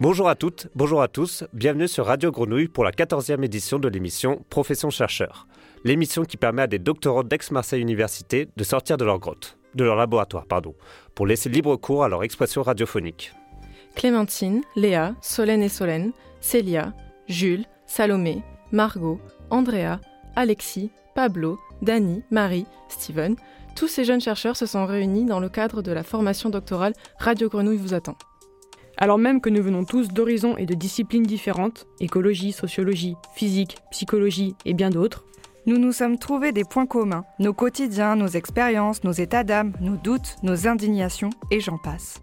Bonjour à toutes, bonjour à tous, bienvenue sur Radio Grenouille pour la 14e édition de l'émission Profession chercheur. L'émission qui permet à des doctorants d'Aix-Marseille Université de sortir de leur grotte, de leur laboratoire, pardon, pour laisser libre cours à leur expression radiophonique. Clémentine, Léa, Solène et Solène, Célia, Jules, Salomé, Margot, Andrea, Alexis, Pablo, Dany, Marie, Steven, tous ces jeunes chercheurs se sont réunis dans le cadre de la formation doctorale Radio Grenouille vous attend. Alors même que nous venons tous d'horizons et de disciplines différentes, écologie, sociologie, physique, psychologie et bien d'autres, nous nous sommes trouvés des points communs, nos quotidiens, nos expériences, nos états d'âme, nos doutes, nos indignations, et j'en passe.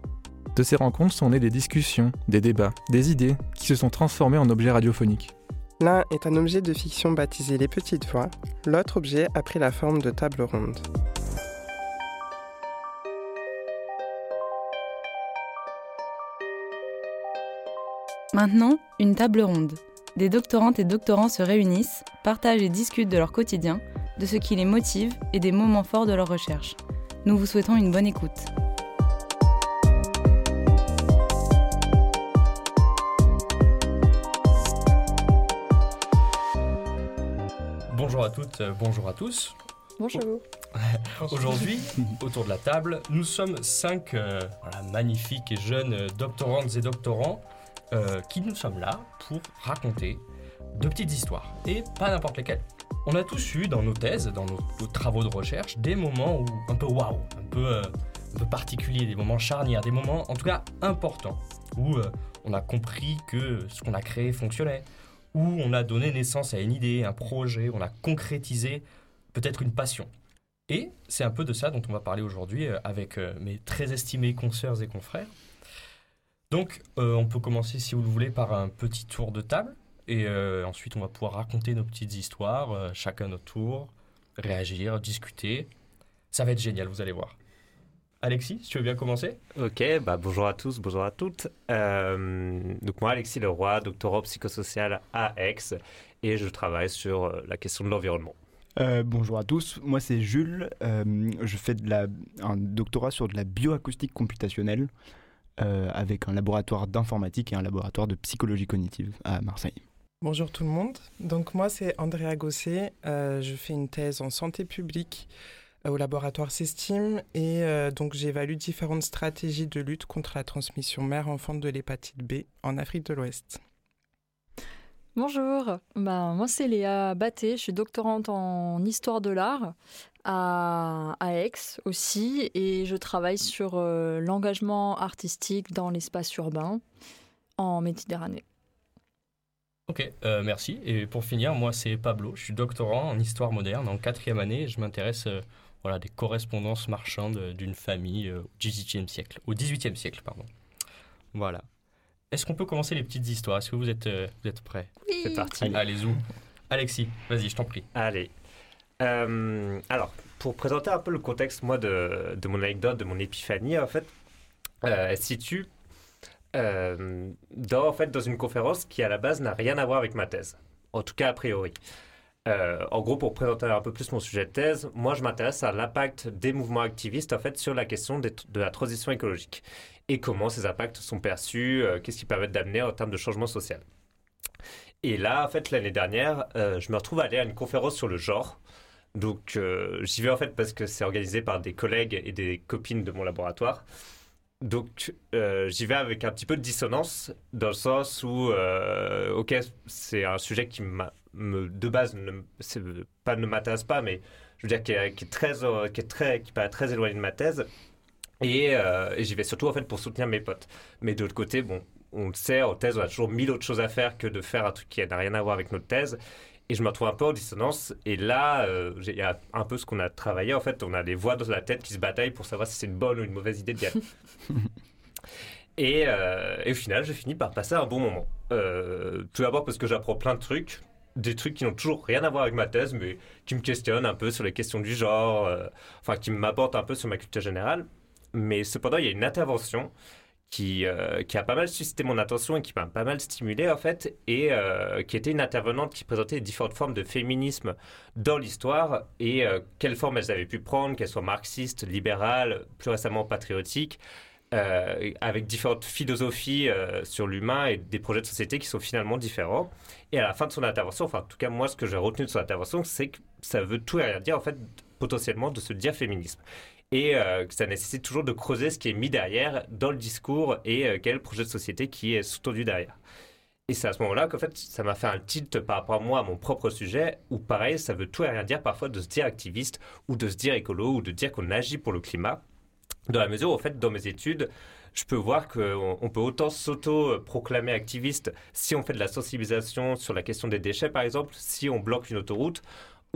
De ces rencontres sont nées des discussions, des débats, des idées qui se sont transformées en objets radiophoniques. L'un est un objet de fiction baptisé Les Petites Voix, l'autre objet a pris la forme de table ronde. Maintenant, une table ronde. Des doctorantes et doctorants se réunissent, partagent et discutent de leur quotidien, de ce qui les motive et des moments forts de leur recherche. Nous vous souhaitons une bonne écoute. Bonjour à toutes, euh, bonjour à tous. Bonjour. Aujourd'hui, autour de la table, nous sommes cinq euh, voilà, magnifiques et jeunes euh, doctorantes et doctorants euh, qui nous sommes là pour raconter de petites histoires, et pas n'importe lesquelles. On a tous eu dans nos thèses, dans nos, travaux de recherche, des moments où un peu waouh, un peu, euh, un peu particuliers, des moments charnières, des moments en tout cas importants, où euh, on a compris que ce qu'on a créé fonctionnait, où on a donné naissance à une idée, un projet, on a concrétisé peut-être une passion. Et c'est un peu de ça dont on va parler aujourd'hui avec mes très estimés consoeurs et confrères. Donc, euh, on peut commencer, si vous le voulez, par un petit tour de table. Et euh, ensuite, on va pouvoir raconter nos petites histoires, euh, chacun notre tour, réagir, discuter. Ça va être génial, vous allez voir. Alexis, si tu veux bien commencer Ok, bah bonjour à tous, bonjour à toutes. Euh, donc moi, Alexis Leroy, doctorat psychosocial à Aix, et je travaille sur la question de l'environnement. Euh, bonjour à tous, moi c'est Jules, Euh, je fais de la, un doctorat sur de la bioacoustique computationnelle euh, avec un laboratoire d'informatique et un laboratoire de psychologie cognitive à Marseille. Bonjour tout le monde. Donc moi c'est Andrea Gosset. Euh, je fais une thèse en santé publique euh, au laboratoire Cestime et euh, donc j'évalue différentes stratégies de lutte contre la transmission mère-enfant de l'hépatite B en Afrique de l'Ouest. Bonjour, ben, moi c'est Léa Batté, je suis doctorante en histoire de l'art à, à Aix aussi et je travaille sur euh, l'engagement artistique dans l'espace urbain en Méditerranée. Ok, euh, merci. Et pour finir, moi c'est Pablo, je suis doctorant en histoire moderne en quatrième année et je m'intéresse euh, voilà, des correspondances marchandes d'une famille euh, au XVIIIe siècle, au XVIIIe siècle, pardon. Voilà. Est-ce qu'on peut commencer les petites histoires? Est-ce que vous êtes, euh, vous êtes prêts? C'est parti. Allez, zou. Alexis, vas-y, je t'en prie. Allez. Euh, alors, pour présenter un peu le contexte, moi, de, mon anecdote, de mon épiphanie, en fait, euh, elle se situe euh, dans, en fait, dans une conférence qui, à la base, n'a rien à voir avec ma thèse. En tout cas, a priori. En gros, pour présenter un peu plus mon sujet de thèse, moi, je m'intéresse à l'impact des mouvements activistes, en fait, sur la question de la transition écologique. Et comment ces impacts sont perçus, qu'est-ce qu'ils permettent d'amener en termes de changement social. Et là, en fait, l'année dernière, je me retrouve à aller à une conférence sur le genre. Donc, euh, j'y vais en fait parce que c'est organisé par des collègues et des copines de mon laboratoire. Donc, euh, j'y vais avec un petit peu de dissonance, dans le sens où, euh, ok, c'est un sujet qui me, de base ne, pas ne m'intéresse pas, mais je veux dire qui est, très, qui est très, qui paraît très éloigné de ma thèse. Et, et j'y vais surtout en fait pour soutenir mes potes. Mais de l'autre côté, bon, on le sait, en thèse, on a toujours mille autres choses à faire que de faire un truc qui n'a rien à voir avec notre thèse. Et je me retrouve un peu en dissonance. Et là, euh, il y a un peu ce qu'on a travaillé. En fait, on a des voix dans la tête qui se bataillent pour savoir si c'est une bonne ou une mauvaise idée aller. et, euh, et au final, je finis par passer un bon moment. Euh, tout d'abord parce que j'apprends plein de trucs. Des trucs qui n'ont toujours rien à voir avec ma thèse, mais qui me questionnent un peu sur les questions du genre, enfin qui m'apportent un peu sur ma culture générale. Mais cependant, il y a une intervention qui, euh, qui a pas mal suscité mon attention et qui m'a pas mal stimulé en fait, et euh, qui était une intervenante qui présentait différentes formes de féminisme dans l'histoire et euh, quelles formes elles avaient pu prendre, qu'elles soient marxistes, libérales, plus récemment patriotiques, euh, avec différentes philosophies sur l'humain et des projets de société qui sont finalement différents. Et à la fin de son intervention, enfin, en tout cas, moi, ce que j'ai retenu de son intervention, c'est que ça veut tout et rien dire, en fait, potentiellement, de se dire féminisme. Et euh, que ça nécessite toujours de creuser ce qui est mis derrière dans le discours et quel projet de société qui est sous-tendu derrière. Et c'est à ce moment-là qu'en fait, ça m'a fait un tilt par rapport à moi, à mon propre sujet, où pareil, ça veut tout et rien dire parfois de se dire activiste, ou de se dire écolo, ou de dire qu'on agit pour le climat. Dans la mesure où, en fait, dans mes études, je peux voir qu'on peut autant s'auto-proclamer activiste si on fait de la sensibilisation sur la question des déchets, par exemple, si on bloque une autoroute,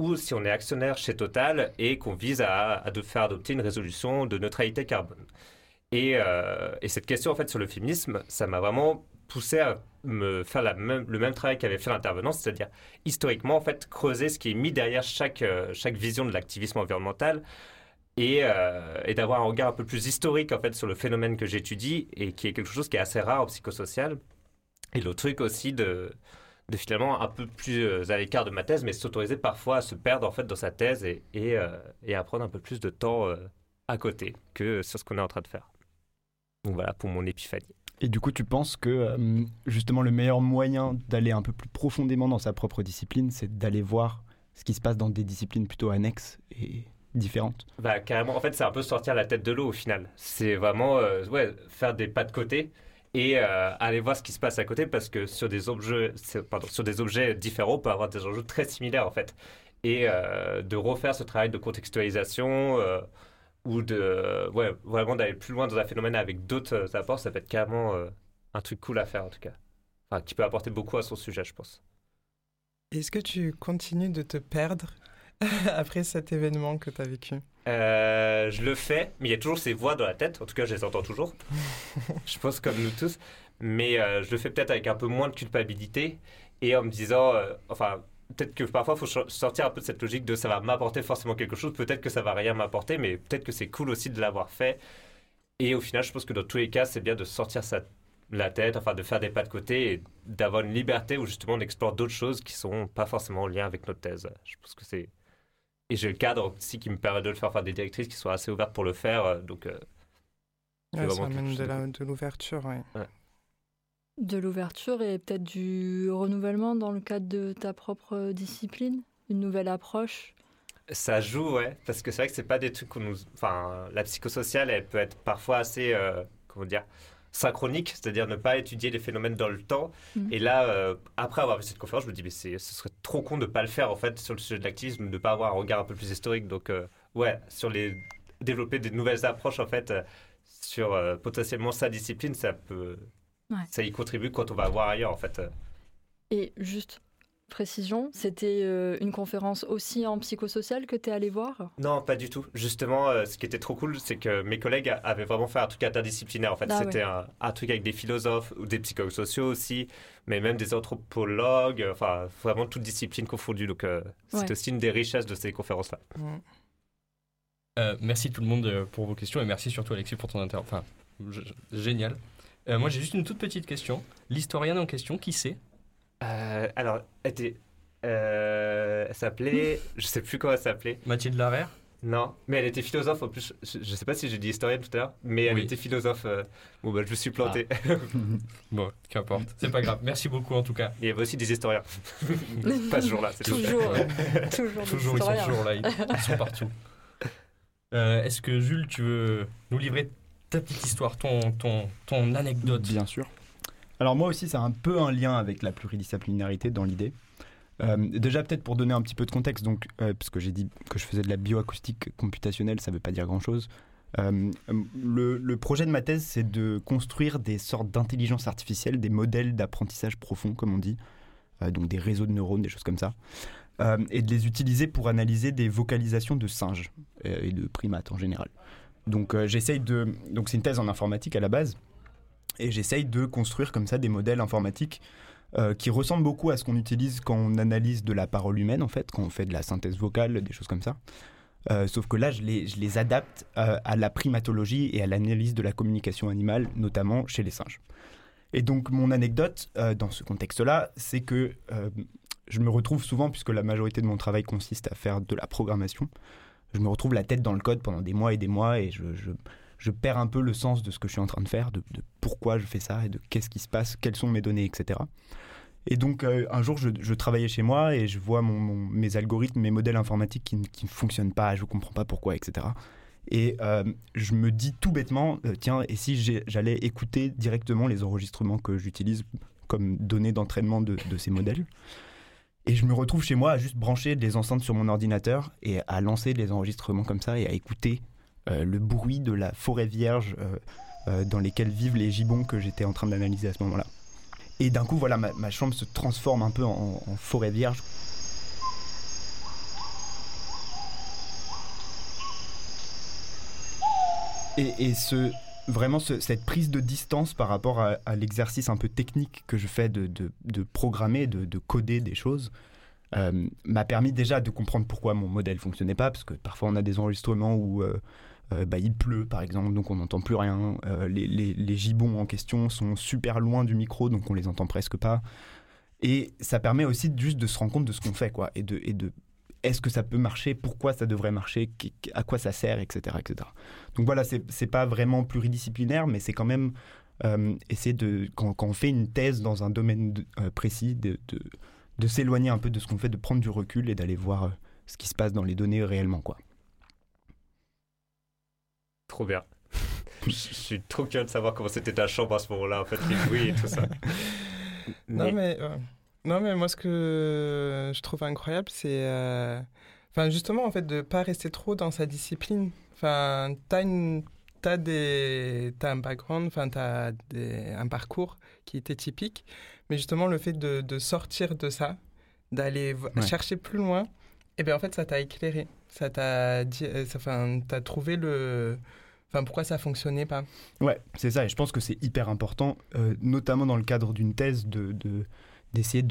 ou si on est actionnaire chez Total et qu'on vise à, faire adopter une résolution de neutralité carbone. Et, euh, et, cette question, en fait, sur le féminisme, ça m'a vraiment poussé à me faire le même travail qu'avait fait l'intervenant, c'est-à-dire historiquement, en fait, creuser ce qui est mis derrière chaque, euh, vision de l'activisme environnemental, euh, et, d'avoir un regard un peu plus historique en fait sur le phénomène que j'étudie et qui est quelque chose qui est assez rare au psychosocial. Et le truc aussi de, de finalement un peu plus euh, à l'écart de ma thèse, mais s'autoriser parfois à se perdre en fait dans sa thèse et, et, euh, et à prendre un peu plus de temps à côté que sur ce qu'on est en train de faire. Donc voilà pour mon épiphanie. Et du coup, tu penses que justement le meilleur moyen d'aller un peu plus profondément dans sa propre discipline, c'est d'aller voir ce qui se passe dans des disciplines plutôt annexes et différentes? Bah carrément, en fait c'est un peu sortir la tête de l'eau au final. C'est vraiment euh, ouais, faire des pas de côté et euh, aller voir ce qui se passe à côté parce que sur des objets, pardon, sur des objets différents, on peut avoir des enjeux très similaires en fait. Et euh, de refaire ce travail de contextualisation ou de ouais, vraiment d'aller plus loin dans un phénomène avec d'autres apports, ça peut être carrément un truc cool à faire en tout cas. Qui peut apporter beaucoup à son sujet, je pense. Est-ce que tu continues de te perdre après cet événement que tu as vécu? Euh, Je le fais, mais il y a toujours ces voix dans la tête. En tout cas, je les entends toujours. je pense comme nous tous. Mais euh, je le fais peut-être avec un peu moins de culpabilité et en me disant, euh, enfin, peut-être que parfois, il faut sortir un peu de cette logique de ça va m'apporter forcément quelque chose. Peut-être que ça va rien m'apporter, mais peut-être que c'est cool aussi de l'avoir fait. Et au final, je pense que dans tous les cas, c'est bien de sortir sa, la tête, enfin de faire des pas de côté et d'avoir une liberté où justement on explore d'autres choses qui sont pas forcément en lien avec notre thèse. Je pense que c'est et j'ai le cadre aussi qui me permet de le faire, faire des directrices qui sont assez ouvertes pour le faire. Euh, donc, euh, ça amène de l'ouverture, ouais. De l'ouverture et peut-être du renouvellement dans le cadre de ta propre discipline, une nouvelle approche? Ça joue, ouais, parce que c'est vrai que c'est pas des trucs qu'on nous. Enfin, la psychosociale, elle peut être parfois assez. Euh, comment dire synchronique, c'est-à-dire ne pas étudier les phénomènes dans le temps. Mm. Et là, euh, après avoir vu cette conférence, je me dis, mais ce serait trop con de ne pas le faire, en fait, sur le sujet de l'activisme, de ne pas avoir un regard un peu plus historique. Donc, euh, ouais, sur les développer des nouvelles approches, en fait, euh, sur potentiellement sa discipline, ça peut... Ça y contribue quand on va voir ailleurs, en fait. Et juste, précision, c'était euh, une conférence aussi en psychosocial que tu es allé voir? Non, pas du tout. Justement, euh, ce qui était trop cool, c'est que mes collègues avaient vraiment fait un truc interdisciplinaire. En fait, ah c'était un, truc avec des philosophes ou des psychologues sociaux aussi, mais même des anthropologues, enfin, vraiment toutes disciplines confondues. Donc, euh, c'est aussi une des richesses de ces conférences-là. merci tout le monde pour vos questions et merci surtout Alexis pour ton intervention. Enfin, génial. moi, j'ai juste une toute petite question. L'historienne en question, qui c'est? Euh, alors, elle était. Euh, elle s'appelait. je sais plus comment elle s'appelait. Mathilde Larère Non, mais elle était philosophe en plus. Je, ne sais pas si j'ai dit historienne tout à l'heure, mais elle était philosophe. Euh, bon, bah, je me suis planté. Ah. bon, qu'importe. C'est pas grave. Merci beaucoup en tout cas. Il y avait aussi des historiens. pas ce jour-là. Toujours. toujours. toujours ils sont toujours là. Ils sont partout. Est-ce que Jules, tu veux nous livrer ta petite histoire, ton, ton, ton anecdote? Bien sûr. Alors moi aussi, c'est un peu un lien avec la pluridisciplinarité dans l'idée. Euh, déjà peut-être pour donner un petit peu de contexte, donc euh, parce que j'ai dit que je faisais de la bioacoustique computationnelle, ça ne veut pas dire grand-chose. Euh, le, projet de ma thèse, c'est de construire des sortes d'intelligence artificielle, des modèles d'apprentissage profond, comme on dit, donc des réseaux de neurones, des choses comme ça, et de les utiliser pour analyser des vocalisations de singes et de primates en général. Donc j'essaye de, donc c'est une thèse en informatique à la base. Et j'essaye de construire comme ça des modèles informatiques euh, qui ressemblent beaucoup à ce qu'on utilise quand on analyse de la parole humaine, en fait, quand on fait de la synthèse vocale, des choses comme ça. Euh, sauf que là, je les, adapte euh, à la primatologie et à l'analyse de la communication animale, notamment chez les singes. Et donc, mon anecdote dans ce contexte-là, c'est que je me retrouve souvent, puisque la majorité de mon travail consiste à faire de la programmation, je me retrouve la tête dans le code pendant des mois et des mois et je perds un peu le sens de ce que je suis en train de faire, de, pourquoi je fais ça et de qu'est-ce qui se passe, quelles sont mes données, etc. Et donc euh, un jour, je, je, travaillais chez moi et je vois mes algorithmes, mes modèles informatiques qui ne fonctionnent pas, je ne comprends pas pourquoi, etc. Et euh, je me dis tout bêtement, euh, tiens, et si j'allais écouter directement les enregistrements que j'utilise comme données d'entraînement de, de, ces modèles et je me retrouve chez moi à juste brancher des enceintes sur mon ordinateur et à lancer les enregistrements comme ça et à écouter le bruit de la forêt vierge euh, euh, dans lesquelles vivent les gibbons que j'étais en train d'analyser à ce moment-là. Et d'un coup, voilà, ma, chambre se transforme un peu en, forêt vierge. Et, ce, vraiment ce, cette prise de distance par rapport à, l'exercice un peu technique que je fais de, de, programmer, de, de, coder des choses, euh, m'a permis déjà de comprendre pourquoi mon modèle fonctionnait pas, parce que parfois on a des enregistrements où euh, euh, bah, il pleut par exemple, donc on n'entend plus rien. Euh, les, les, les, gibbons en question sont super loin du micro, donc on les entend presque pas. Et ça permet aussi juste de se rendre compte de ce qu'on fait, quoi, et de, et de est-ce que ça peut marcher, pourquoi ça devrait marcher, à quoi ça sert, etc. etc. Donc voilà, c'est pas vraiment pluridisciplinaire, mais c'est quand même euh, essayer de, quand, quand, on fait une thèse dans un domaine précis, de, de, de s'éloigner un peu de ce qu'on fait, de prendre du recul et d'aller voir ce qui se passe dans les données réellement. quoi. Trop bien. Je suis trop curieux de savoir comment c'était ta chambre à ce moment-là, en fait, les bruits et tout ça. non, mais... Euh... Non, mais moi, ce que je trouve incroyable, c'est. Euh... Enfin, justement, en fait, de ne pas rester trop dans sa discipline. Enfin, tu as, une... as, des... as un background, enfin, tu as des... un parcours qui était typique. Mais justement, le fait de, de sortir de ça, d'aller ouais. chercher plus loin, et eh bien, en fait, ça t'a éclairé. Ça t'a dit. Enfin, tu as trouvé le. Enfin, pourquoi ça fonctionnait pas? Ouais, c'est ça. Et je pense que c'est hyper important, euh, notamment dans le cadre d'une thèse, de. de d'essayer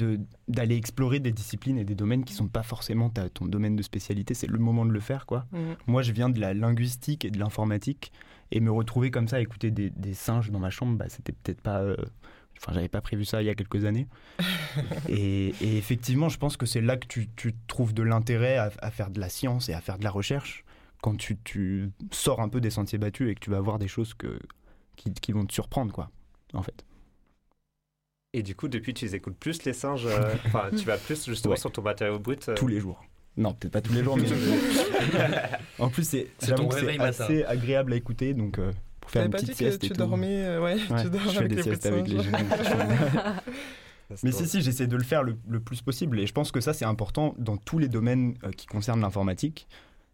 d'aller explorer des disciplines et des domaines qui sont pas forcément ta, ton domaine de spécialité. C'est le moment de le faire, quoi. Mmh. Moi, je viens de la linguistique et de l'informatique et me retrouver comme ça à écouter des, des singes dans ma chambre, bah, c'était peut-être pas. Euh... Enfin, j'avais pas prévu ça il y a quelques années. et, et, effectivement, je pense que c'est là que tu, tu trouves de l'intérêt à, à, faire de la science et à faire de la recherche. Quand tu, tu sors un peu des sentiers battus et que tu vas voir des choses que, qui, qui vont te surprendre, quoi, en fait. Et du coup, depuis, tu les écoutes plus, les singes euh, Enfin, tu vas plus justement ouais. sur ton matériau brut euh... Tous les jours. Non, peut-être pas tous les jours, mais. en plus, c'est assez agréable à écouter, donc euh, pour faire une petite sieste. Que tu et dormais, euh, ouais, ouais, tu je fais avec des les siestes avec les gens. mais si, si, j'essaie de le faire le, le, plus possible. Et je pense que ça, c'est important dans tous les domaines euh, qui concernent l'informatique,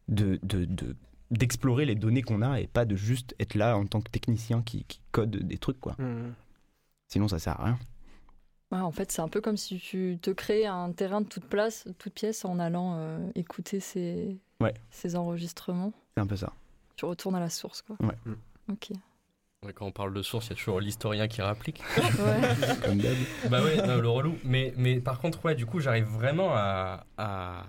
de, de, de d'explorer les données qu'on a et pas de juste être là en tant que technicien qui, qui code des trucs, quoi. Mmh. Sinon, ça sert à rien. Ouais, en fait, c'est un peu comme si tu te crées un terrain de toute place, toute pièce en allant euh, écouter ces, ouais. ces enregistrements. C'est un peu ça. Tu retournes à la source, quoi. Ouais. Mm. Ok. Quand on parle de source, il y a toujours l'historien qui réplique. ouais. comme d'hab. Bah ouais, non, le relou. Mais, mais par contre, ouais, du coup, j'arrive vraiment à. à,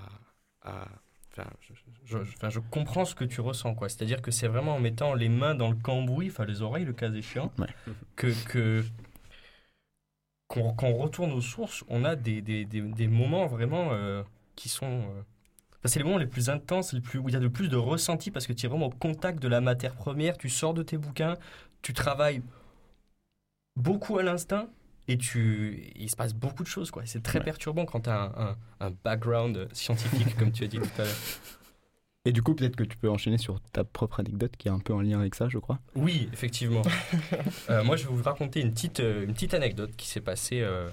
à... Enfin, je, je, comprends ce que tu ressens, quoi. C'est-à-dire que c'est vraiment en mettant les mains dans le cambouis, enfin les oreilles, le cas échéant, ouais. que, que, quand, quand, on retourne aux sources, on a des, des, des, des moments vraiment euh, qui sont. Euh... Enfin, c'est les moments les plus intenses, les plus, où il y a le plus de ressenti parce que tu es vraiment au contact de la matière première, tu sors de tes bouquins, tu travailles beaucoup à l'instinct et tu, il se passe beaucoup de choses. C'est très ouais. perturbant quand tu as un, un, un, background scientifique, comme tu as dit tout à l'heure. Et du coup, peut-être que tu peux enchaîner sur ta propre anecdote qui est un peu en lien avec ça, je crois. Oui, effectivement. euh, moi, je vais vous raconter une petite, euh, une petite anecdote qui s'est passée euh,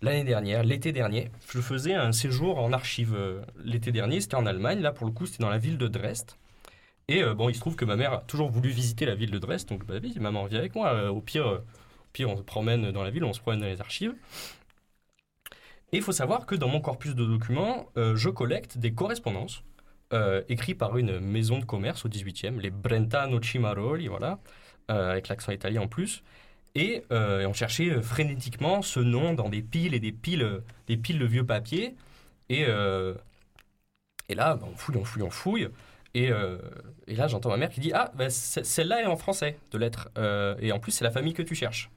l'année dernière, l'été dernier. Je faisais un séjour en archives euh, l'été dernier. C'était en Allemagne. Là, pour le coup, c'était dans la ville de Dresde. Et euh, bon, il se trouve que ma mère a toujours voulu visiter la ville de Dresde. Donc, bah, oui, maman, viens avec moi. au, pire, au pire, on se promène dans la ville, on se promène dans les archives. Et il faut savoir que dans mon corpus de documents, je collecte des correspondances euh, écrit par une maison de commerce au 18e, les Brentano Cimaroli, voilà, euh, avec l'accent italien en plus. Et euh, on cherchait frénétiquement ce nom dans des piles et des piles, des piles de vieux papier. Et, et là, bah, on fouille, on fouille, on fouille. Et, et là, j'entends ma mère qui dit Ah, bah, celle-là est en français, de lettres. et en plus, c'est la famille que tu cherches.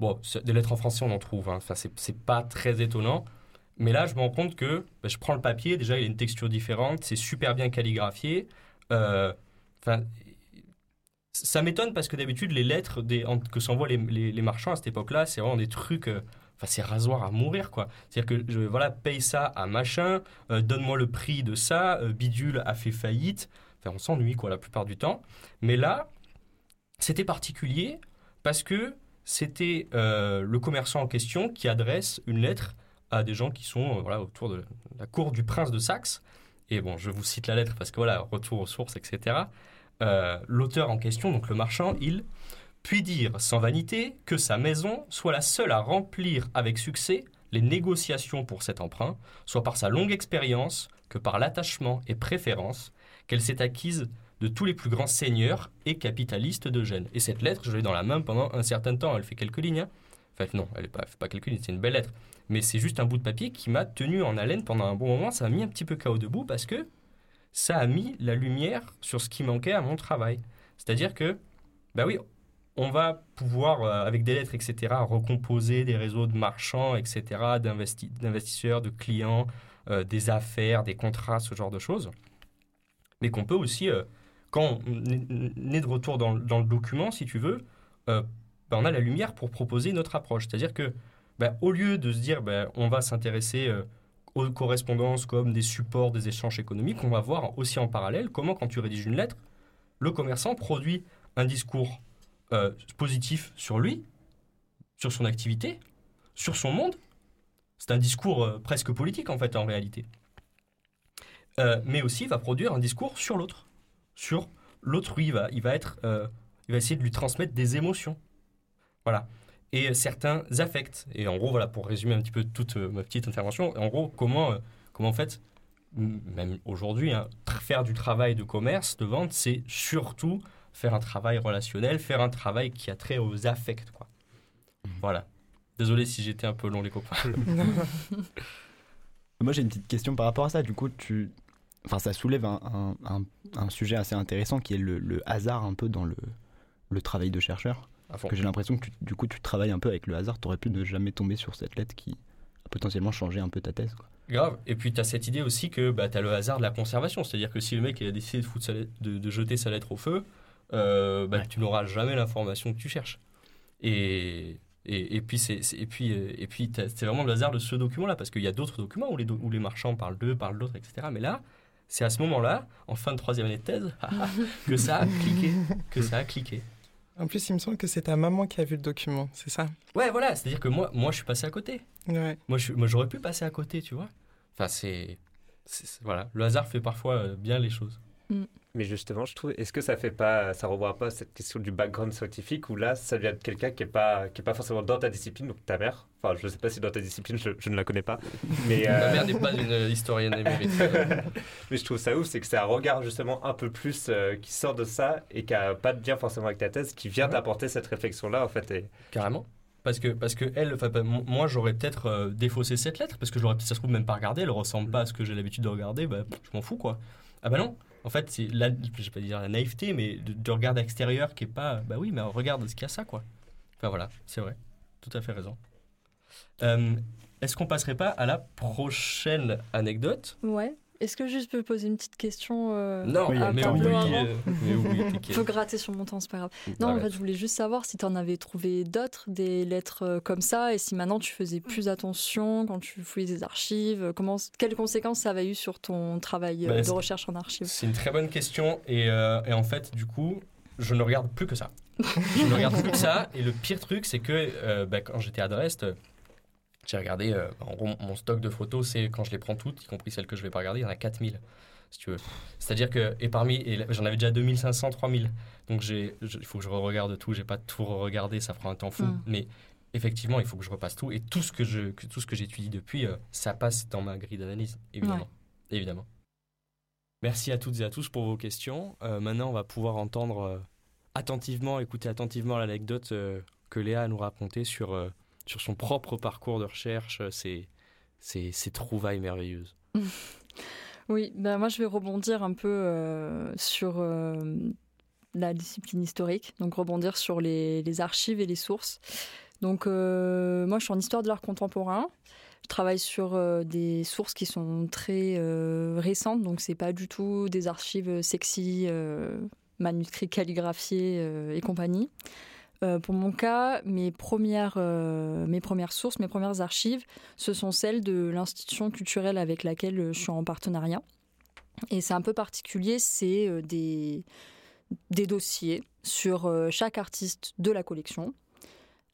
Bon, des lettres en français, on en trouve. Hein. Enfin, c'est pas très étonnant. Mais là, je me rends compte que bah, je prends le papier, déjà, il a une texture différente, c'est super bien calligraphié. Euh, ça m'étonne parce que d'habitude, les lettres que s'envoient les, marchands à cette époque-là, c'est vraiment des trucs. euh, Enfin, c'est rasoir à mourir, quoi. C'est-à-dire que, je, voilà, paye ça à machin, euh, donne-moi le prix de ça, bidule a fait faillite. Enfin, on s'ennuie, quoi, la plupart du temps. Mais là, c'était particulier parce que c'était le commerçant en question qui adresse une lettre à des gens qui sont euh, autour de la cour du prince de Saxe. Et bon, je vous cite la lettre parce que voilà, retour aux sources, etc. Euh, L'auteur en question, donc le marchand, il puis dire sans vanité que sa maison soit la seule à remplir avec succès les négociations pour cet emprunt, soit par sa longue expérience que par l'attachement et préférence qu'elle s'est acquise de tous les plus grands seigneurs et capitalistes de Gênes. Et cette lettre, je l'ai dans la main pendant un certain temps. Elle fait quelques lignes. hein. Enfin, non, elle ne fait pas quelques lignes, c'est une belle lettre. Mais c'est juste un bout de papier qui m'a tenu en haleine pendant un bon moment. Ça m'a mis un petit peu KO debout parce que ça a mis la lumière sur ce qui manquait à mon travail. C'est-à-dire que, bah oui, on va pouvoir, euh, avec des lettres, etc., recomposer des réseaux de marchands, etc., d'investi- d'investisseurs, de clients, euh, des affaires, des contrats, ce genre de choses. Mais qu'on peut aussi, euh, quand on est de retour dans, le document, si tu veux, bah, on a la lumière pour proposer notre approche. C'est-à-dire que, bah, au lieu de se dire, bah, on va s'intéresser euh, aux correspondances comme des supports, des échanges économiques, on va voir aussi en parallèle comment, quand tu rédiges une lettre, le commerçant produit un discours euh, positif sur lui, sur son activité, sur son monde. C'est un discours euh, presque politique en fait en réalité. Mais aussi il va produire un discours sur l'autre, sur l'autrui. Il il va essayer de lui transmettre des émotions, voilà, et certains affects. Et en gros, voilà, pour résumer un petit peu toute euh, ma petite intervention, en gros, comment, euh, comment en fait, même aujourd'hui, hein, faire du travail de commerce, de vente, c'est surtout faire un travail relationnel, faire un travail qui a trait aux affects, quoi. Voilà. Désolé si j'étais un peu long, les copains. Moi, j'ai une petite question par rapport à ça. Du coup, tu... enfin, ça soulève un, un- un- un sujet assez intéressant qui est le, le hasard un peu dans le, le travail de chercheur. Que j'ai l'impression que tu- du coup, tu travailles un peu avec le hasard. Tu aurais pu ne jamais tomber sur cette lettre qui a potentiellement changé un peu ta thèse. Quoi. Grave. Et puis, tu as cette idée aussi que bah, tu as le hasard de la conservation. C'est-à-dire que si le mec il a décidé de, foutre sa lettre- de, de jeter sa lettre au feu, euh, bah, tu n'auras jamais l'information que tu cherches. Et, et, et puis, c'est, et puis, euh, et puis c'est vraiment le hasard de ce document-là. Parce qu'il y a d'autres documents où les, do- où les marchands parlent d'eux, parlent d'autres, etc. Mais là, c'est à ce moment-là, en fin de troisième année de thèse, que ça a cliqué. Que ça a cliqué. En plus, il me semble que c'est ta maman qui a vu le document, c'est ça? Ouais, voilà. C'est-à-dire que moi, moi, je suis passé à côté. Ouais. Moi, je, moi, j'aurais pu passer à côté, tu vois. Enfin, c'est, c'est- c'est- voilà, le hasard fait parfois euh, bien les choses. Mais justement, je trouve, est-ce que ça fait pas, ça revoit pas cette question du background scientifique où là, ça vient de quelqu'un qui est pas, qui est pas forcément dans ta discipline, donc ta mère. Enfin, je sais pas si dans ta discipline, je, je ne la connais pas. Mais, Ma euh, mère n'est pas une euh, historienne émérite. mais je trouve ça ouf, c'est que c'est un regard justement un peu plus euh, qui sort de ça et qui a pas de lien forcément avec ta thèse, qui vient Ouais. t'apporter cette réflexion-là en fait. Et... Carrément. Parce que, parce que elle, enfin, moi, j'aurais peut-être euh, défaussé cette lettre, parce que peut-être, ça se trouve, même pas regardé, elle ressemble pas à ce que j'ai l'habitude de regarder, bah, je m'en fous, quoi. Ah bah non, en fait, c'est la, dire la naïveté, mais de regard extérieur qui est pas, bah oui, mais regarde ce qu'il y a ça, quoi. Enfin voilà, c'est vrai, tout à fait raison. Euh, Est-ce qu'on passerait pas à la prochaine anecdote? Ouais. Est-ce que juste peux poser une petite question euh, Non, à mais Pablo oui, avant euh, mais oui, Je peux gratter sur mon temps, c'est pas grave. Non, en fait, je voulais juste savoir si tu en avais trouvé d'autres, des lettres euh, comme ça, et si maintenant tu faisais plus attention quand tu fouillais des archives. euh, Comment, quelles conséquences ça avait eu sur ton travail Bah, de recherche en archives? C'est une très bonne question et, euh, et en fait du coup je ne regarde plus que ça. je ne regarde plus que ça et le pire truc c'est que euh, bah, quand j'étais à Dresde j'ai regardé euh, en gros mon stock de photos c'est quand je les prends toutes y compris celles que je vais pas regarder il y en a 4000 si tu veux. C'est-à-dire que et parmi j'en avais déjà 2500 3000 donc il faut que je regarde tout j'ai pas tout regardé ça prend un temps fou Mm. mais effectivement il faut que je repasse tout et tout ce que je que- tout ce que j'étudie depuis euh, ça passe dans ma grille d'analyse évidemment Ouais. évidemment Merci à toutes et à tous pour vos questions. Euh, maintenant, on va pouvoir entendre euh, attentivement, écouter attentivement l'anecdote euh, que Léa a nous raconter sur, euh, sur son propre parcours de recherche, euh, ses, ses, ses trouvailles merveilleuses. Oui, ben moi je vais rebondir un peu euh, sur euh, la discipline historique, donc rebondir sur les, archives et les sources. Donc euh, moi je suis en histoire de l'art contemporain. Je travaille sur euh, des sources qui sont très euh, récentes, donc c'est pas du tout des archives sexy, euh, manuscrits calligraphiés et compagnie. Pour mon cas, mes premières, mes premières sources, mes premières archives, ce sont celles de l'institution culturelle avec laquelle je suis en partenariat. Et c'est un peu particulier, c'est des, dossiers sur chaque artiste de la collection,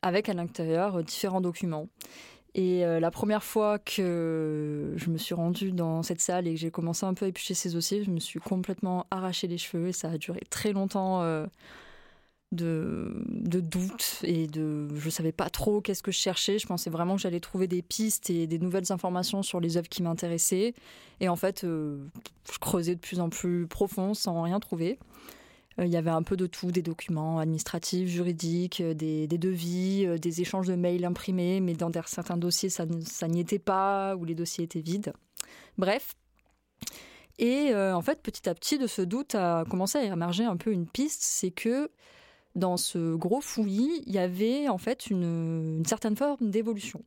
avec à l'intérieur différents documents. Et euh, la première fois que je me suis rendue dans cette salle et que j'ai commencé un peu à éplucher ces dossiers, je me suis complètement arraché les cheveux et ça a duré très longtemps euh, de, de doutes et de je savais pas trop qu'est-ce que je cherchais. Je pensais vraiment que j'allais trouver des pistes et des nouvelles informations sur les œuvres qui m'intéressaient. Et en fait, euh, je creusais de plus en plus profond sans rien trouver. Euh, il y avait un peu de tout, des documents administratifs, juridiques, euh, des, devis, des échanges de mails imprimés, mais dans certains dossiers, ça, n'y était pas, ou les dossiers étaient vides. Bref. Et en fait, petit à petit, de ce doute a commencé à émerger un peu une piste, c'est que dans ce gros fouillis, il y avait en fait une, certaine forme d'évolution.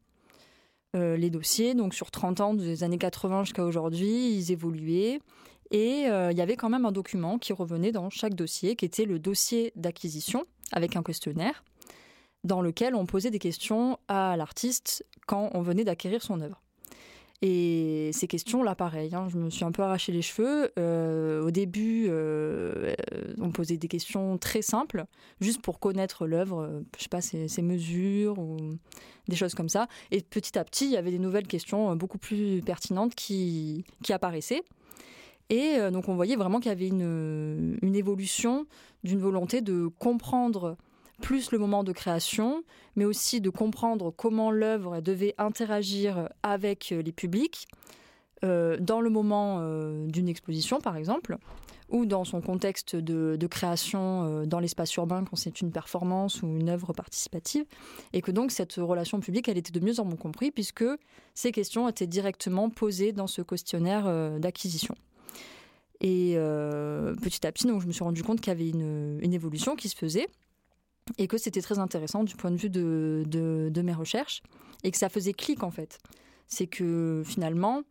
les dossiers, donc sur 30 ans, des années 80 jusqu'à aujourd'hui, ils évoluaient. Et euh, il y avait quand même un document qui revenait dans chaque dossier, qui était le dossier d'acquisition, avec un questionnaire, dans lequel on posait des questions à l'artiste quand on venait d'acquérir son œuvre. Et ces questions-là, pareil, hein, je me suis un peu arraché les cheveux. Euh, au début, euh, on posait des questions très simples, juste pour connaître l'œuvre, je sais pas, ses, mesures ou des choses comme ça. Et petit à petit, il y avait des nouvelles questions beaucoup plus pertinentes qui, apparaissaient. Et euh, donc on voyait vraiment qu'il y avait une évolution d'une volonté de comprendre plus le moment de création, mais aussi de comprendre comment l'œuvre devait interagir avec les publics euh, dans le moment euh, d'une exposition, par exemple, ou dans son contexte de, création dans l'espace urbain quand c'est une performance ou une œuvre participative, et que donc cette relation publique, elle était de mieux en mieux comprise puisque ces questions étaient directement posées dans ce questionnaire d'acquisition. Et euh, petit à petit, donc, je me suis rendu compte qu'il y avait une, évolution qui se faisait et que c'était très intéressant du point de vue de, de, mes recherches et que ça faisait clic en fait. C'est que finalement,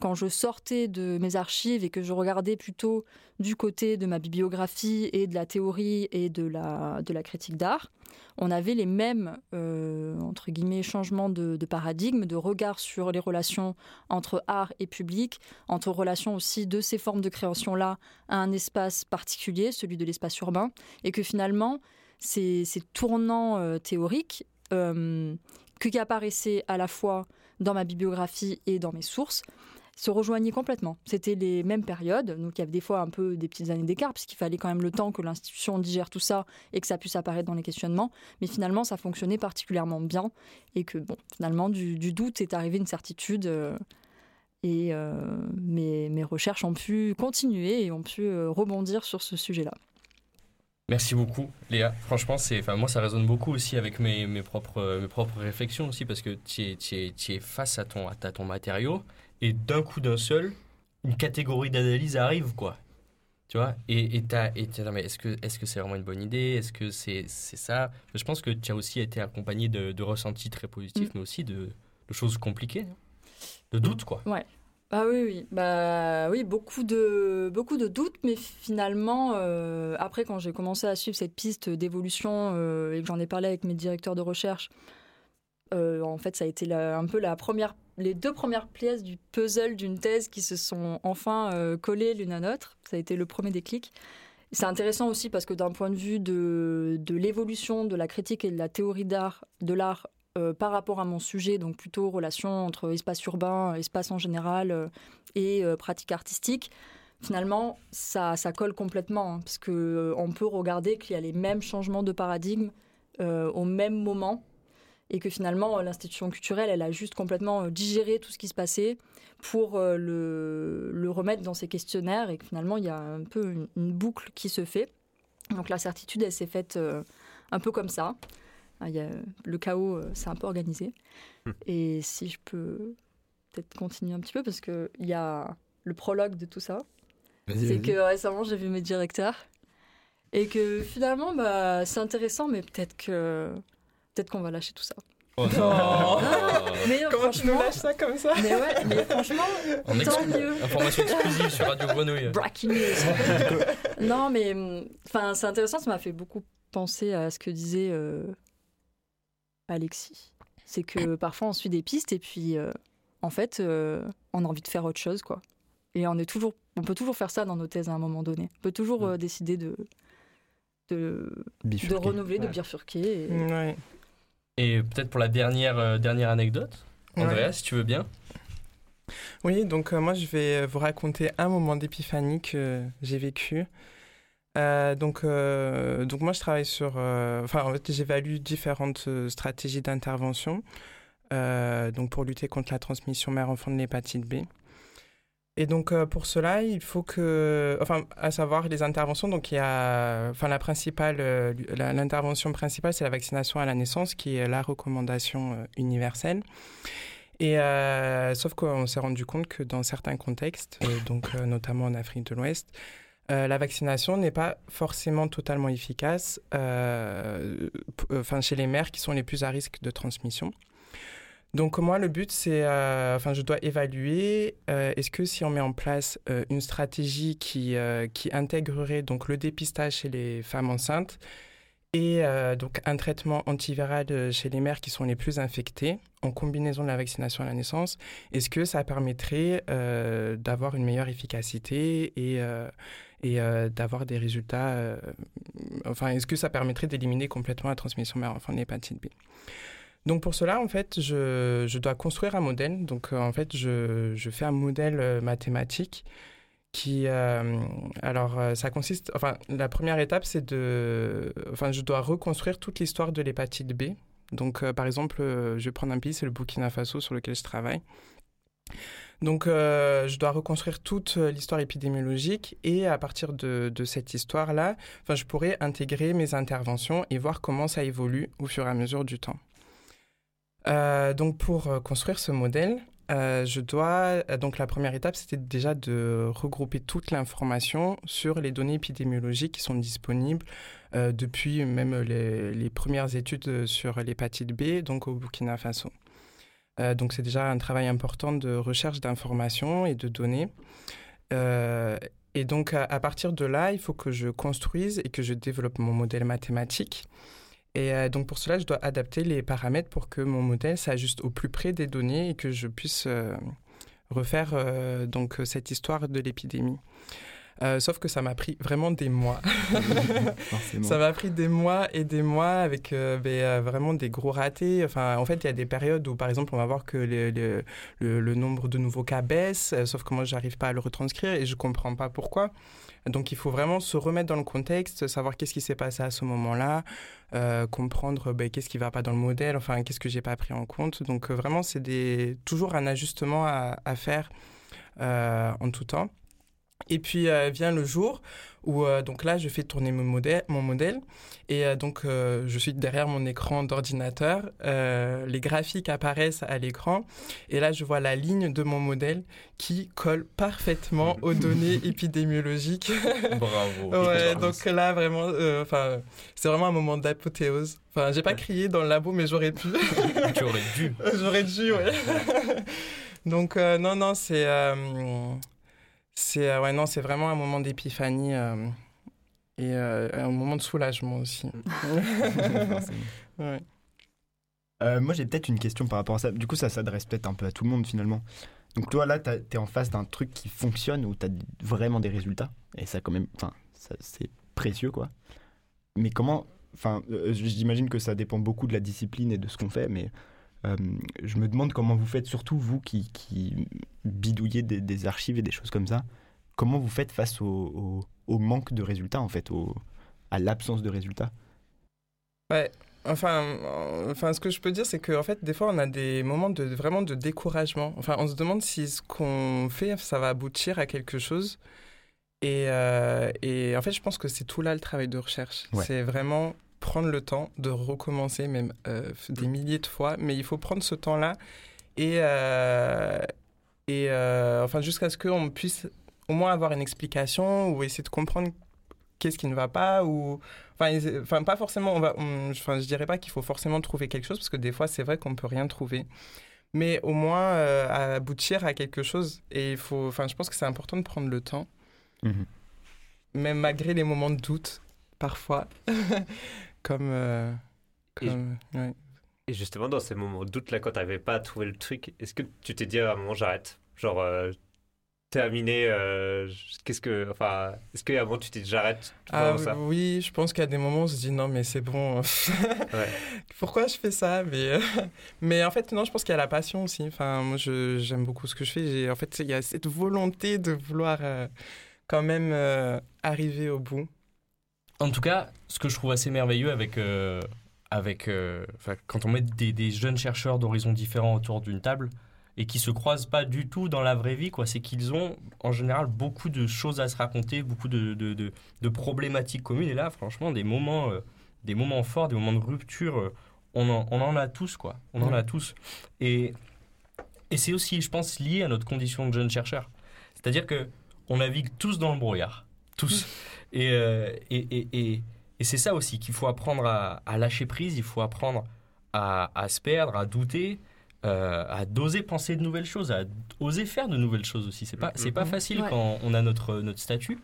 quand je sortais de mes archives et que je regardais plutôt du côté de ma bibliographie et de la théorie et de la, de la critique d'art, on avait les mêmes, euh, entre guillemets, changements de, paradigme, de regard sur les relations entre art et public, entre relations aussi de ces formes de création-là à un espace particulier, celui de l'espace urbain, et que finalement, ces, tournants euh, théoriques euh, qui apparaissaient à la fois dans ma bibliographie et dans mes sources, se rejoignaient complètement. C'était les mêmes périodes, donc il y avait des fois un peu des petites années d'écart, puisqu'il fallait quand même le temps que l'institution digère tout ça et que ça puisse apparaître dans les questionnements. Mais finalement, ça fonctionnait particulièrement bien et que, bon, finalement, du, doute est arrivé une certitude. Euh, et mes, recherches ont pu continuer et ont pu rebondir sur ce sujet-là. Merci beaucoup, Léa. Franchement, c'est, enfin, moi, ça résonne beaucoup aussi avec mes, mes, propres, mes propres réflexions aussi, parce que tu es, es, es, face à ton, à ton matériau et d'un coup d'un seul, une catégorie d'analyse arrive, quoi. Tu vois? Et et t'as, et mais est-ce que est-ce que c'est vraiment une bonne idée? Est-ce que c'est, c'est ça? Je pense que tu as aussi été accompagné de, de ressentis très positifs, mm. mais aussi de, de, choses compliquées, hein. de doutes, quoi. Ouais. Ah oui, oui, bah oui, beaucoup de beaucoup de doutes, mais finalement, euh, après quand j'ai commencé à suivre cette piste d'évolution euh, et que j'en ai parlé avec mes directeurs de recherche, euh, en fait, ça a été un peu la première les deux premières pièces du puzzle d'une thèse qui se sont enfin collées l'une à l'autre. Ça a été le premier déclic. C'est intéressant aussi parce que d'un point de vue de, de l'évolution de la critique et de la théorie d'art, de l'art euh, par rapport à mon sujet, donc plutôt relation entre espace urbain, espace en général euh, et pratique artistique, finalement, ça, ça colle complètement hein, parce que on peut regarder qu'il y a les mêmes changements de paradigme au même moment et que finalement euh, l'institution culturelle, elle a juste complètement euh, digéré tout ce qui se passait pour euh, le, le remettre dans ses questionnaires et que finalement il y a un peu une, boucle qui se fait. Donc la certitude, elle s'est faite un peu comme ça. Ah, il y a, le chaos s'est un peu organisé. Hmm. Et si je peux peut-être continuer un petit peu, parce qu'il y a le prologue de tout ça. C'est que récemment, j'ai vu mes directeurs. Et que finalement, bah, c'est intéressant, mais peut-être que peut-être qu'on va lâcher tout ça. Oh Mais euh, Comment tu nous franchement, lâches ça comme ça? mais ouais, mais franchement, En tant exclu- mieux. Information exclusive sur Radio Grenouille. Breaking news. non, mais hum, enfin, c'est intéressant. Ça m'a fait beaucoup penser à ce que disait euh, Alexis. C'est que parfois on suit des pistes et puis euh, en fait euh, on a envie de faire autre chose, quoi. Et on est toujours, on peut toujours faire ça dans nos thèses à un moment donné. On peut toujours euh, décider de de, de renouveler, de bifurquer. et- Ouais. Et peut-être pour la dernière, euh, dernière anecdote, Andrea, Ouais. si tu veux bien. Oui, donc euh, moi je vais vous raconter un moment d'épiphanie que j'ai vécu. Euh, donc, euh, donc moi je travaille sur... euh, en fait j'évalue différentes stratégies d'intervention donc pour lutter contre la transmission mère-enfant de l'hépatite B. Et donc pour cela il faut que... Enfin à savoir les interventions, donc il y a... Enfin la principale... L'intervention principale c'est la vaccination à la naissance qui est la recommandation universelle. Et sauf qu'on s'est rendu compte que dans certains contextes, donc notamment en Afrique de l'Ouest, euh, la vaccination n'est pas forcément totalement efficace, euh, p- enfin chez les mères qui sont les plus à risque de transmission. Donc moi, le but, c'est, euh, enfin, je dois évaluer euh, est-ce que si on met en place euh, une stratégie qui euh, qui intégrerait donc le dépistage chez les femmes enceintes et euh, donc un traitement antiviral euh, chez les mères qui sont les plus infectées en combinaison de la vaccination à la naissance, est-ce que ça permettrait euh, d'avoir une meilleure efficacité et, euh, et euh, d'avoir des résultats euh, Enfin, est-ce que ça permettrait d'éliminer complètement la transmission mère-enfant de l'hépatite B? Donc pour cela, en fait, je, je dois construire un modèle. Donc euh, en fait, je, je fais un modèle mathématique qui, alors, ça consiste, enfin, la première étape, c'est de, enfin, je dois reconstruire toute l'histoire de l'hépatite B. Donc, par exemple, je vais prendre un pays, c'est le Burkina Faso sur lequel je travaille. Donc, euh, je dois reconstruire toute euh, l'histoire épidémiologique et à partir de, cette histoire-là, enfin, je pourrais intégrer mes interventions et voir comment ça évolue au fur et à mesure du temps. Euh, donc, pour construire ce modèle, je dois. Donc, la première étape, c'était déjà de regrouper toute l'information sur les données épidémiologiques qui sont disponibles depuis même les premières études sur l'hépatite B, donc au Burkina Faso. Euh, donc, c'est déjà un travail important de recherche d'informations et de données. Euh, et donc, à, partir de là, il faut que je construise et que je développe mon modèle mathématique. Et euh, donc pour cela, je dois adapter les paramètres pour que mon modèle s'ajuste au plus près des données et que je puisse refaire donc cette histoire de l'épidémie. Euh, sauf que ça m'a pris vraiment des mois. Ça m'a pris des mois et des mois avec euh, ben, euh, vraiment des gros ratés. Enfin, en fait, il y a des périodes où, par exemple, on va voir que le, le, le- le nombre de nouveaux cas baisse, euh, sauf que moi, j'arrive pas à le retranscrire et je comprends pas pourquoi. Donc, il faut vraiment se remettre dans le contexte, savoir qu'est-ce qui s'est passé à ce moment-là, comprendre ben, qu'est-ce qui va pas dans le modèle, enfin, qu'est-ce que j'ai pas pris en compte. Donc, vraiment, c'est des, toujours un ajustement à, à faire en tout temps. Et puis euh, vient le jour où euh, donc là je fais tourner mon modèle, mon modèle et euh, donc je suis derrière mon écran d'ordinateur, les graphiques apparaissent à l'écran et là je vois la ligne de mon modèle qui colle parfaitement aux données épidémiologiques. Bravo. ouais, donc là vraiment, enfin c'est vraiment un moment d'apothéose. Enfin j'ai pas crié dans le labo mais j'aurais pu. tu aurais dû. J'aurais dû, ouais. Donc, non, non, c'est. C'est euh, ouais, non, c'est vraiment un moment d'épiphanie euh, et euh, un moment de soulagement aussi. Ouais. Euh, moi, j'ai peut-être une question par rapport à ça. Du coup, ça s'adresse peut-être un peu à tout le monde finalement. Donc, toi, là, t'as- t'es en face d'un truc qui fonctionne où tu as vraiment des résultats? Et ça, quand même, enfin, ça, c'est précieux, quoi. Mais comment. Enfin, euh, j'imagine que ça dépend beaucoup de la discipline et de ce qu'on fait, mais euh, je me demande comment vous faites, surtout vous qui, qui bidouillez des, des archives et des choses comme ça, comment vous faites face au, au- au manque de résultats, en fait, au, à l'absence de résultats? Ouais. Enfin, enfin, ce que je peux dire, c'est qu'en fait, des fois, on a des moments de vraiment de découragement. Enfin, on se demande si ce qu'on fait, ça va aboutir à quelque chose. Et, euh, et en fait, je pense que c'est tout là le travail de recherche. Ouais. C'est vraiment prendre le temps de recommencer, même euh, des milliers de fois. Mais il faut prendre ce temps-là et, euh, et euh, enfin, jusqu'à ce qu'on puisse au moins avoir une explication ou essayer de comprendre qu'est-ce qui ne va pas ou enfin, enfin pas forcément on va on- enfin je dirais pas qu'il faut forcément trouver quelque chose parce que des fois c'est vrai qu'on peut rien trouver mais au moins aboutir à quelque chose. Et il faut, enfin, je pense que c'est important de prendre le temps, Mhm. même malgré les moments de doute, parfois. comme. euh, Et- comme- ouais. Et justement, dans ces moments de doute, là, quand t'arrivais pas à trouver le truc, est-ce que tu t'es dit à un moment, j'arrête? Genre, euh, terminé, euh, qu'est-ce que. Enfin, est-ce qu'à un moment, tu t'es dit, j'arrête? Ah ça oui, je pense qu'à des moments, on se dit non, mais c'est bon. Pourquoi je fais ça? Mais, mais en fait, non, je pense qu'il y a la passion aussi. Enfin, moi, j'aime beaucoup ce que je fais. En fait, il y a cette volonté de vouloir quand même arriver au bout. En tout cas, ce que je trouve assez merveilleux avec, euh, avec euh, quand on met des, jeunes chercheurs d'horizons différents autour d'une table et qui se croisent pas du tout dans la vraie vie, quoi, c'est qu'ils ont en général beaucoup de choses à se raconter, beaucoup de, problématiques communes. Et là, franchement, des moments, euh, des moments forts, des moments de rupture, on en, a tous, quoi. On en a tous. Et, et c'est aussi, je pense, lié à notre condition de jeunes chercheurs. C'est-à-dire que on navigue tous dans le brouillard, tous. Et, euh, et, et, et, et c'est ça aussi qu'il faut apprendre à, à lâcher prise, il faut apprendre à, à se perdre, à douter, euh, à d'oser penser de nouvelles choses, à oser faire de nouvelles choses aussi. C'est pas, c'est pas Mhm. facile Ouais. quand on a notre, notre statut.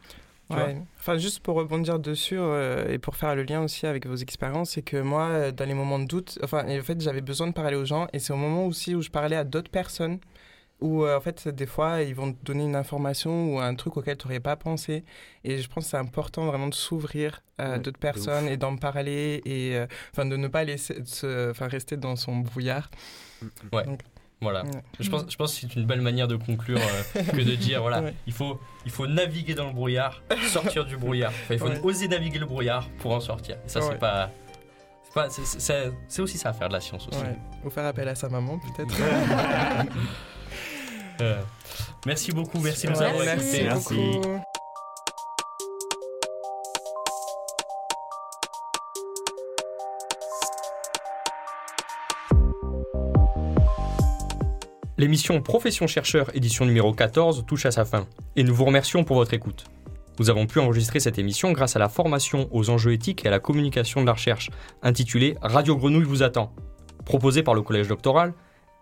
Ouais. Enfin, juste pour rebondir dessus euh, et pour faire le lien aussi avec vos expériences, c'est que moi, dans les moments de doute, enfin, en fait, j'avais besoin de parler aux gens et c'est au moment aussi où je parlais à d'autres personnes où, euh, en fait, des fois, ils vont te donner une information ou un truc auquel tu n'aurais pas pensé. Et je pense que c'est important vraiment de s'ouvrir à Ouais, d'autres personnes et d'en parler et euh, enfin, de ne pas laisser, se, enfin, rester dans son brouillard. Ouais. Donc, Voilà. ouais. Je pense, je pense que c'est une belle manière de conclure euh, que de dire voilà, Ouais. il, faut, il faut naviguer dans le brouillard, sortir du brouillard. Enfin, il faut Ouais. oser naviguer le brouillard pour en sortir. Et ça, c'est pas. c'est pas- c'est- c'est- c'est- C'est aussi ça, faire de la science aussi. Ouais. Ou faire appel à sa maman, peut-être. Euh, merci beaucoup, merci de nous avoir merci écoutés. L'émission Profession chercheur, édition numéro 14, touche à sa fin, et nous vous remercions pour votre écoute. Nous avons pu enregistrer cette émission grâce à la formation aux enjeux éthiques et à la communication de la recherche, intitulée Radio Grenouille vous attend. Proposée par le Collège doctoral,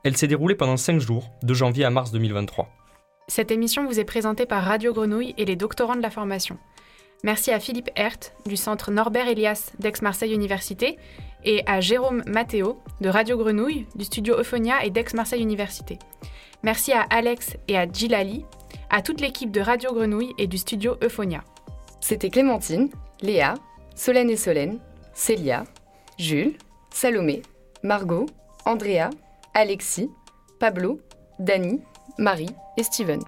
elle s'est déroulée pendant 5 jours, de janvier à mars 2023. Cette émission vous est présentée par Radio Grenouille et les doctorants de la formation. Merci à Philippe Hert du centre Norbert Elias d'Aix-Marseille Université et à Jérôme Matteo de Radio Grenouille du studio Euphonia et d'Aix-Marseille Université. Merci à Alex et à Gilali, à toute l'équipe de Radio Grenouille et du studio Euphonia. C'était Clémentine, Léa, Solène et Solène, Célia, Jules, Salomé, Margot, Andrea, Alexis, Pablo, Dany, Marie et Steven.